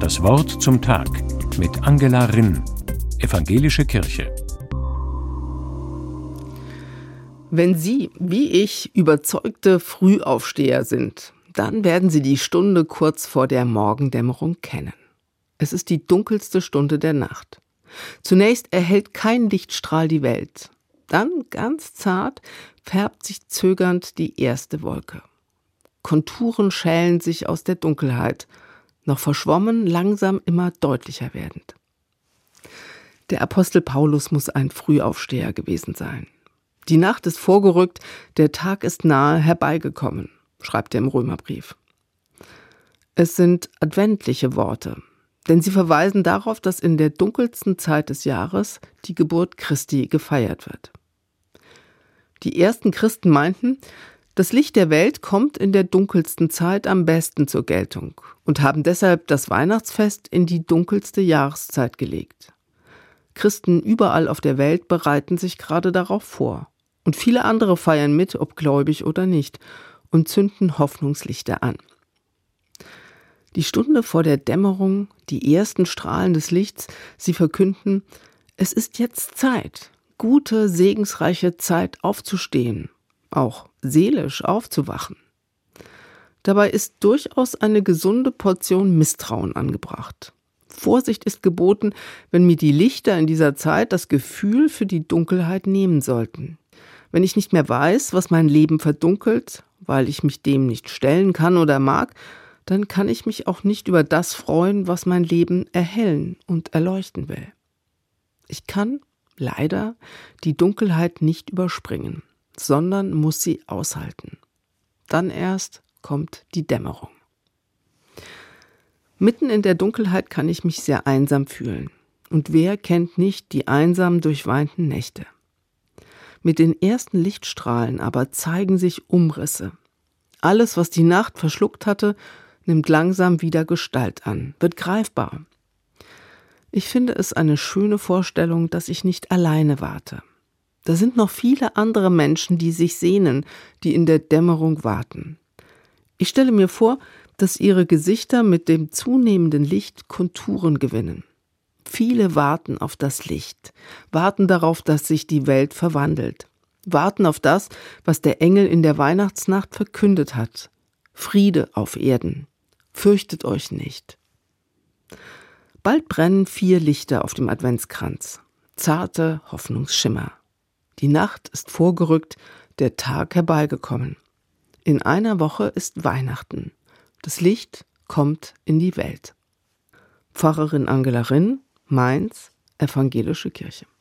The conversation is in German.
Das Wort zum Tag mit Angela Rinn, Evangelische Kirche. Wenn Sie, wie ich, überzeugte Frühaufsteher sind, dann werden Sie die Stunde kurz vor der Morgendämmerung kennen. Es ist die dunkelste Stunde der Nacht. Zunächst erhält kein Lichtstrahl die Welt. Dann, ganz zart, färbt sich zögernd die erste Wolke. Konturen schälen sich aus der Dunkelheit, noch verschwommen, langsam immer deutlicher werdend. Der Apostel Paulus muss ein Frühaufsteher gewesen sein. Die Nacht ist vorgerückt, der Tag ist nahe herbeigekommen, schreibt er im Römerbrief. Es sind adventliche Worte, denn sie verweisen darauf, dass in der dunkelsten Zeit des Jahres die Geburt Christi gefeiert wird. Die ersten Christen meinten, das Licht der Welt kommt in der dunkelsten Zeit am besten zur Geltung und haben deshalb das Weihnachtsfest in die dunkelste Jahreszeit gelegt. Christen überall auf der Welt bereiten sich gerade darauf vor. Und viele andere feiern mit, ob gläubig oder nicht, und zünden Hoffnungslichter an. Die Stunde vor der Dämmerung, die ersten Strahlen des Lichts, sie verkünden, es ist jetzt Zeit, gute, segensreiche Zeit aufzustehen auch seelisch aufzuwachen. Dabei ist durchaus eine gesunde Portion Misstrauen angebracht. Vorsicht ist geboten, wenn mir die Lichter in dieser Zeit das Gefühl für die Dunkelheit nehmen sollten. Wenn ich nicht mehr weiß, was mein Leben verdunkelt, weil ich mich dem nicht stellen kann oder mag, dann kann ich mich auch nicht über das freuen, was mein Leben erhellen und erleuchten will. Ich kann, leider, die Dunkelheit nicht überspringen sondern muss sie aushalten. Dann erst kommt die Dämmerung. Mitten in der Dunkelheit kann ich mich sehr einsam fühlen. Und wer kennt nicht die einsam durchweinten Nächte? Mit den ersten Lichtstrahlen aber zeigen sich Umrisse. Alles, was die Nacht verschluckt hatte, nimmt langsam wieder Gestalt an, wird greifbar. Ich finde es eine schöne Vorstellung, dass ich nicht alleine warte. Da sind noch viele andere Menschen, die sich sehnen, die in der Dämmerung warten. Ich stelle mir vor, dass ihre Gesichter mit dem zunehmenden Licht Konturen gewinnen. Viele warten auf das Licht, warten darauf, dass sich die Welt verwandelt, warten auf das, was der Engel in der Weihnachtsnacht verkündet hat. Friede auf Erden. Fürchtet euch nicht. Bald brennen vier Lichter auf dem Adventskranz. Zarte Hoffnungsschimmer. Die Nacht ist vorgerückt, der Tag herbeigekommen. In einer Woche ist Weihnachten. Das Licht kommt in die Welt. Pfarrerin Angela Rinn, Mainz, Evangelische Kirche.